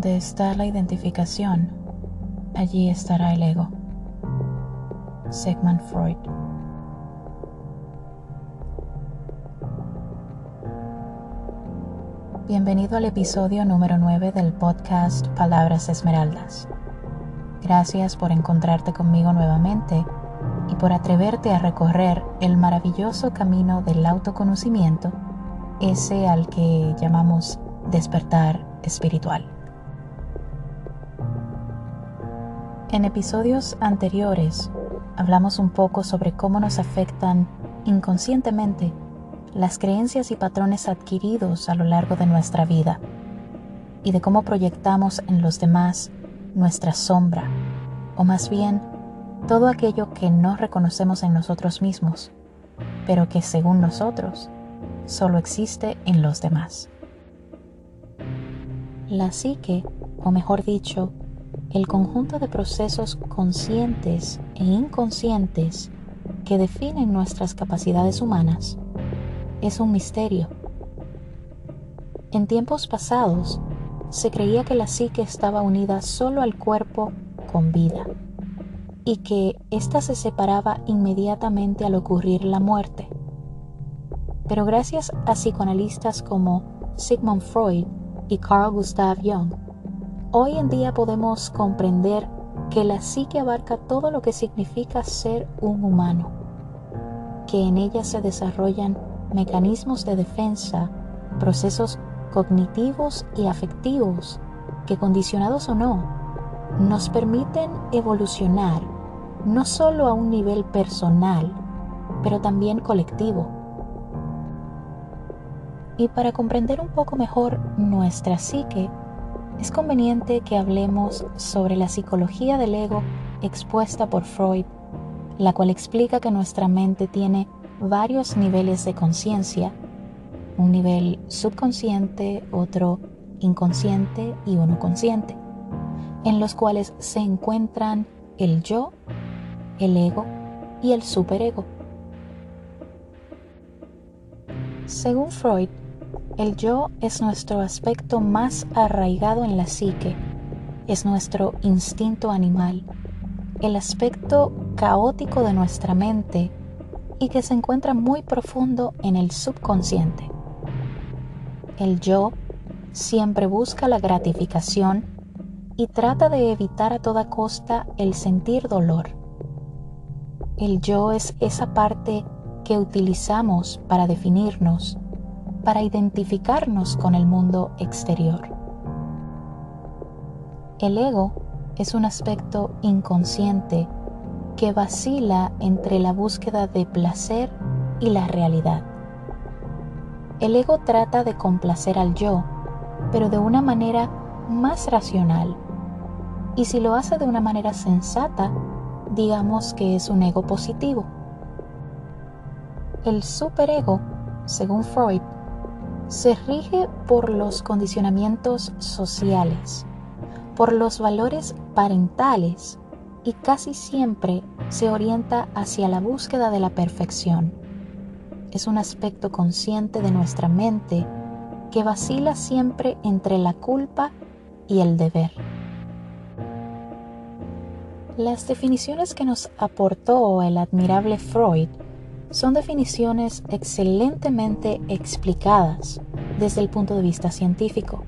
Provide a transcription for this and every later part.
Donde está la identificación, allí estará el ego. Sigmund Freud. Bienvenido al episodio número 9 del podcast Palabras Esmeraldas. Gracias por encontrarte conmigo nuevamente y por atreverte a recorrer el maravilloso camino del autoconocimiento, ese al que llamamos despertar espiritual. En episodios anteriores hablamos un poco sobre cómo nos afectan inconscientemente las creencias y patrones adquiridos a lo largo de nuestra vida y de cómo proyectamos en los demás nuestra sombra, o más bien todo aquello que no reconocemos en nosotros mismos, pero que según nosotros solo existe en los demás. La psique, o mejor dicho, el conjunto de procesos conscientes e inconscientes que definen nuestras capacidades humanas, es un misterio. En tiempos pasados, se creía que la psique estaba unida solo al cuerpo con vida y que ésta se separaba inmediatamente al ocurrir la muerte. Pero gracias a psicoanalistas como Sigmund Freud y Carl Gustav Jung, hoy en día podemos comprender que la psique abarca todo lo que significa ser un humano, que en ella se desarrollan mecanismos de defensa, procesos cognitivos y afectivos que condicionados o no, nos permiten evolucionar no solo a un nivel personal, pero también colectivo. Y para comprender un poco mejor nuestra psique, es conveniente que hablemos sobre la psicología del ego expuesta por Freud, la cual explica que nuestra mente tiene varios niveles de conciencia, un nivel subconsciente, otro inconsciente y uno consciente, en los cuales se encuentran el yo el ego y el superego. Según Freud, el yo es nuestro aspecto más arraigado en la psique, es nuestro instinto animal, el aspecto caótico de nuestra mente y que se encuentra muy profundo en el subconsciente. El yo siempre busca la gratificación y trata de evitar a toda costa el sentir dolor. El yo es esa parte que utilizamos para definirnos, para identificarnos con el mundo exterior. El ego es un aspecto inconsciente que vacila entre la búsqueda de placer y la realidad. El ego trata de complacer al yo, pero de una manera más racional. Y si lo hace de una manera sensata, digamos que es un ego positivo. El superego, según Freud, se rige por los condicionamientos sociales, por los valores parentales y casi siempre se orienta hacia la búsqueda de la perfección. Es un aspecto consciente de nuestra mente que vacila siempre entre la culpa y el deber. Las definiciones que nos aportó el admirable Freud son definiciones excelentemente explicadas desde el punto de vista científico.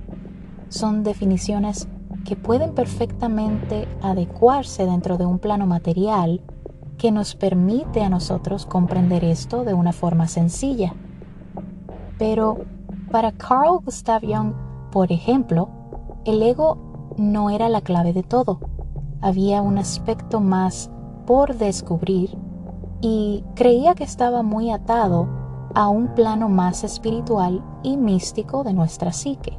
Son definiciones que pueden perfectamente adecuarse dentro de un plano material que nos permite a nosotros comprender esto de una forma sencilla. Pero para Carl Gustav Jung, por ejemplo, el ego no era la clave de todo había un aspecto más por descubrir y creía que estaba muy atado a un plano más espiritual y místico de nuestra psique.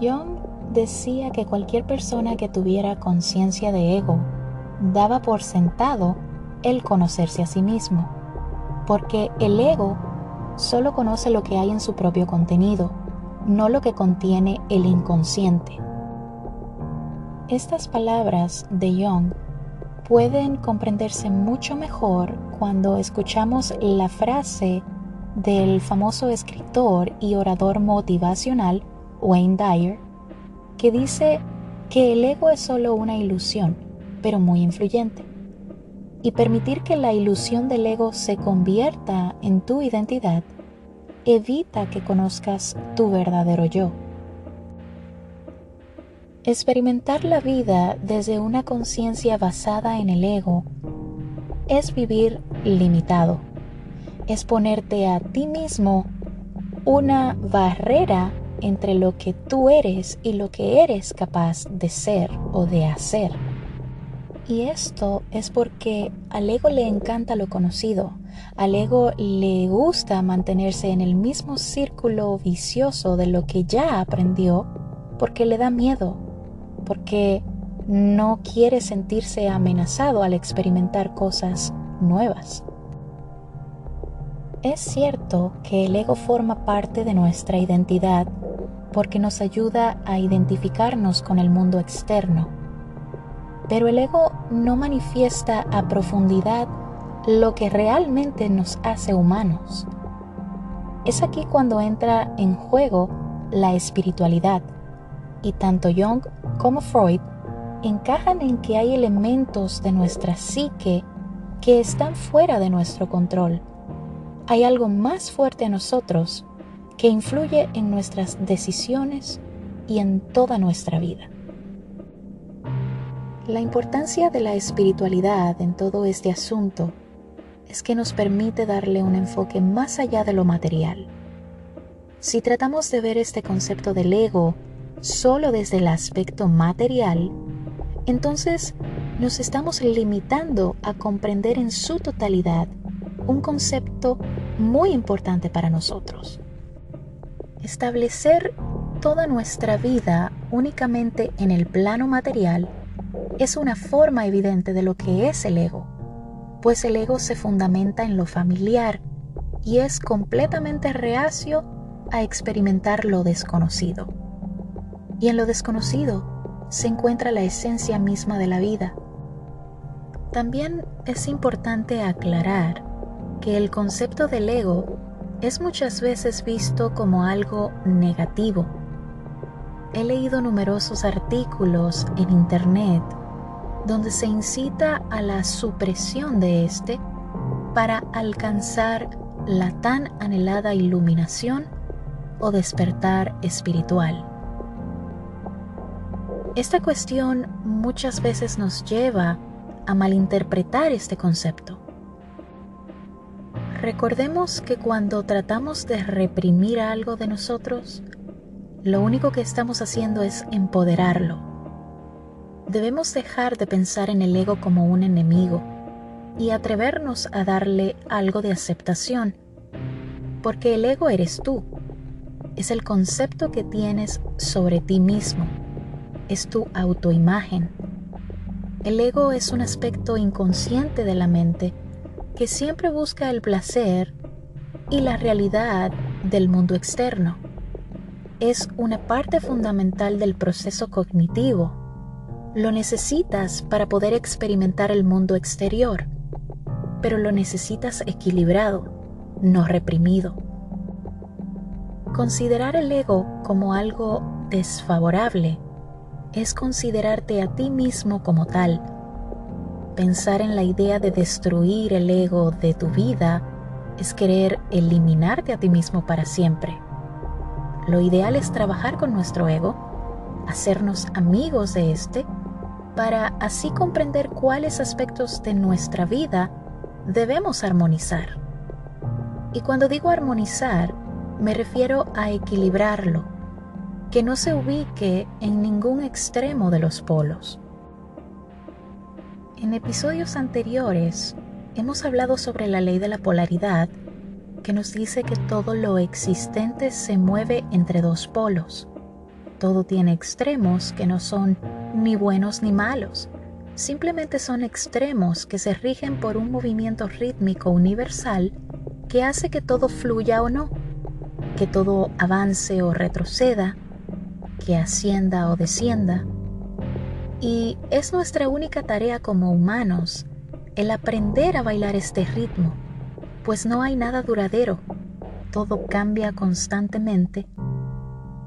Jung decía que cualquier persona que tuviera conciencia de ego daba por sentado el conocerse a sí mismo, porque el ego solo conoce lo que hay en su propio contenido, no lo que contiene el inconsciente. Estas palabras de Jung pueden comprenderse mucho mejor cuando escuchamos la frase del famoso escritor y orador motivacional Wayne Dyer, que dice que el ego es solo una ilusión, pero muy influyente. Y permitir que la ilusión del ego se convierta en tu identidad evita que conozcas tu verdadero yo. Experimentar la vida desde una conciencia basada en el ego es vivir limitado, es ponerte a ti mismo una barrera entre lo que tú eres y lo que eres capaz de ser o de hacer. Y esto es porque al ego le encanta lo conocido, al ego le gusta mantenerse en el mismo círculo vicioso de lo que ya aprendió porque le da miedo, porque no quiere sentirse amenazado al experimentar cosas nuevas. Es cierto que el ego forma parte de nuestra identidad porque nos ayuda a identificarnos con el mundo externo. Pero el ego no manifiesta a profundidad lo que realmente nos hace humanos. Es aquí cuando entra en juego la espiritualidad, y tanto Jung como Freud encajan en que hay elementos de nuestra psique que están fuera de nuestro control. Hay algo más fuerte a nosotros que influye en nuestras decisiones y en toda nuestra vida. La importancia de la espiritualidad en todo este asunto es que nos permite darle un enfoque más allá de lo material. Si tratamos de ver este concepto del ego solo desde el aspecto material, entonces nos estamos limitando a comprender en su totalidad un concepto muy importante para nosotros. Establecer toda nuestra vida únicamente en el plano material es una forma evidente de lo que es el ego, pues el ego se fundamenta en lo familiar y es completamente reacio a experimentar lo desconocido. Y en lo desconocido se encuentra la esencia misma de la vida. También es importante aclarar que el concepto del ego es muchas veces visto como algo negativo. He leído numerosos artículos en Internet donde se incita a la supresión de este para alcanzar la tan anhelada iluminación o despertar espiritual. Esta cuestión muchas veces nos lleva a malinterpretar este concepto. Recordemos que cuando tratamos de reprimir algo de nosotros, lo único que estamos haciendo es empoderarlo. Debemos dejar de pensar en el ego como un enemigo y atrevernos a darle algo de aceptación, porque el ego eres tú, es el concepto que tienes sobre ti mismo, es tu autoimagen. El ego es un aspecto inconsciente de la mente que siempre busca el placer y la realidad del mundo externo. Es una parte fundamental del proceso cognitivo. Lo necesitas para poder experimentar el mundo exterior, pero lo necesitas equilibrado, no reprimido. Considerar el ego como algo desfavorable es considerarte a ti mismo como tal Pensar en la idea de destruir el ego de tu vida es querer eliminarte a ti mismo para siempre. Lo ideal es trabajar con nuestro ego, hacernos amigos de este, para así comprender cuáles aspectos de nuestra vida debemos armonizar. Y cuando digo armonizar, me refiero a equilibrarlo, que no se ubique en ningún extremo de los polos. En episodios anteriores hemos hablado sobre la ley de la polaridad que nos dice que todo lo existente se mueve entre dos polos. Todo tiene extremos que no son ni buenos ni malos, simplemente son extremos que se rigen por un movimiento rítmico universal que hace que todo fluya o no, que todo avance o retroceda, que ascienda o descienda, y es nuestra única tarea como humanos el aprender a bailar este ritmo, pues no hay nada duradero, todo cambia constantemente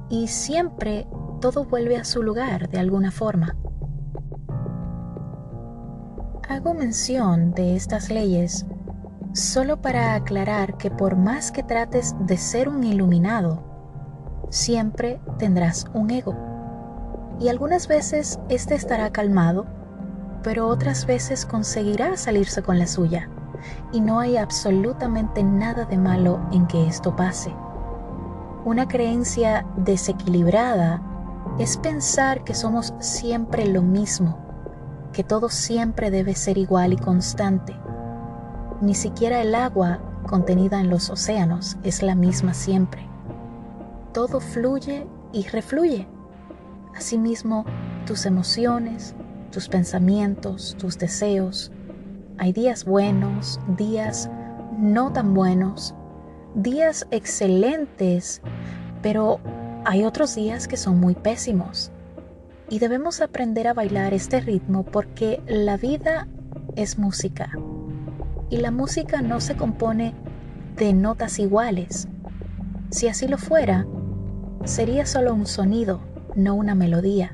y siempre todo vuelve a su lugar de alguna forma. Hago mención de estas leyes solo para aclarar que por más que trates de ser un iluminado, siempre tendrás un ego. Y algunas veces éste estará calmado, pero otras veces conseguirá salirse con la suya. Y no hay absolutamente nada de malo en que esto pase. Una creencia desequilibrada es pensar que somos siempre lo mismo, que todo siempre debe ser igual y constante. Ni siquiera el agua contenida en los océanos es la misma siempre. Todo fluye y refluye. Asimismo, tus emociones, tus pensamientos, tus deseos. Hay días buenos, días no tan buenos, días excelentes, pero hay otros días que son muy pésimos. Y debemos aprender a bailar este ritmo porque la vida es música. Y la música no se compone de notas iguales. Si así lo fuera, sería solo un sonido, no una melodía.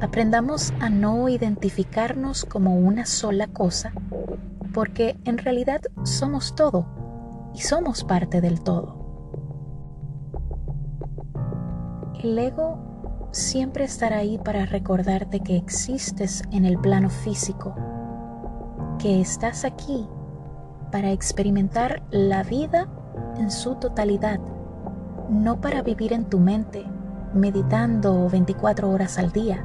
Aprendamos a no identificarnos como una sola cosa, porque en realidad somos todo y somos parte del todo. El ego siempre estará ahí para recordarte que existes en el plano físico, que estás aquí para experimentar la vida en su totalidad, no para vivir en tu mente, meditando 24 horas al día.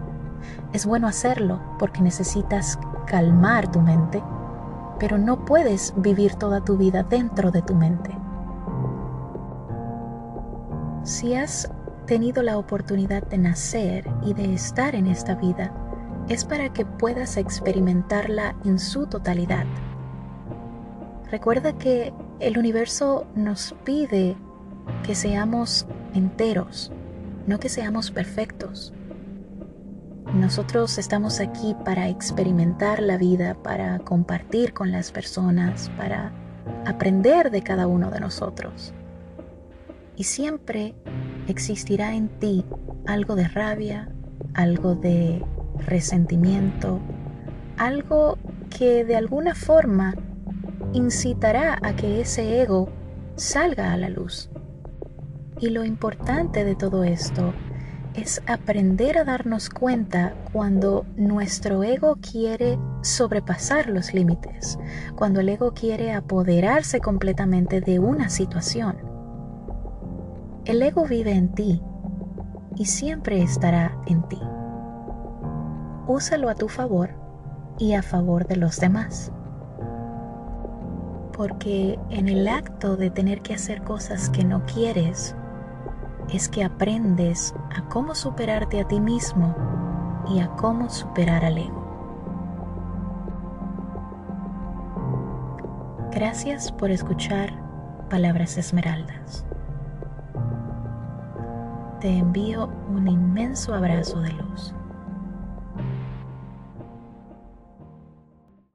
Es bueno hacerlo porque necesitas calmar tu mente, pero no puedes vivir toda tu vida dentro de tu mente. Si has tenido la oportunidad de nacer y de estar en esta vida es para que puedas experimentarla en su totalidad. Recuerda que el universo nos pide que seamos enteros, no que seamos perfectos. Nosotros estamos aquí para experimentar la vida, para compartir con las personas, para aprender de cada uno de nosotros. Y siempre existirá en ti algo de rabia, algo de resentimiento, algo que de alguna forma incitará a que ese ego salga a la luz. Y lo importante de todo esto es aprender a darnos cuenta cuando nuestro ego quiere sobrepasar los límites, cuando el ego quiere apoderarse completamente de una situación el ego vive en ti y siempre estará en ti. Úsalo a tu favor y a favor de los demás. Porque en el acto de tener que hacer cosas que no quieres, es que aprendes a cómo superarte a ti mismo y a cómo superar al ego. Gracias por escuchar Palabras Esmeraldas te envío un inmenso abrazo de luz.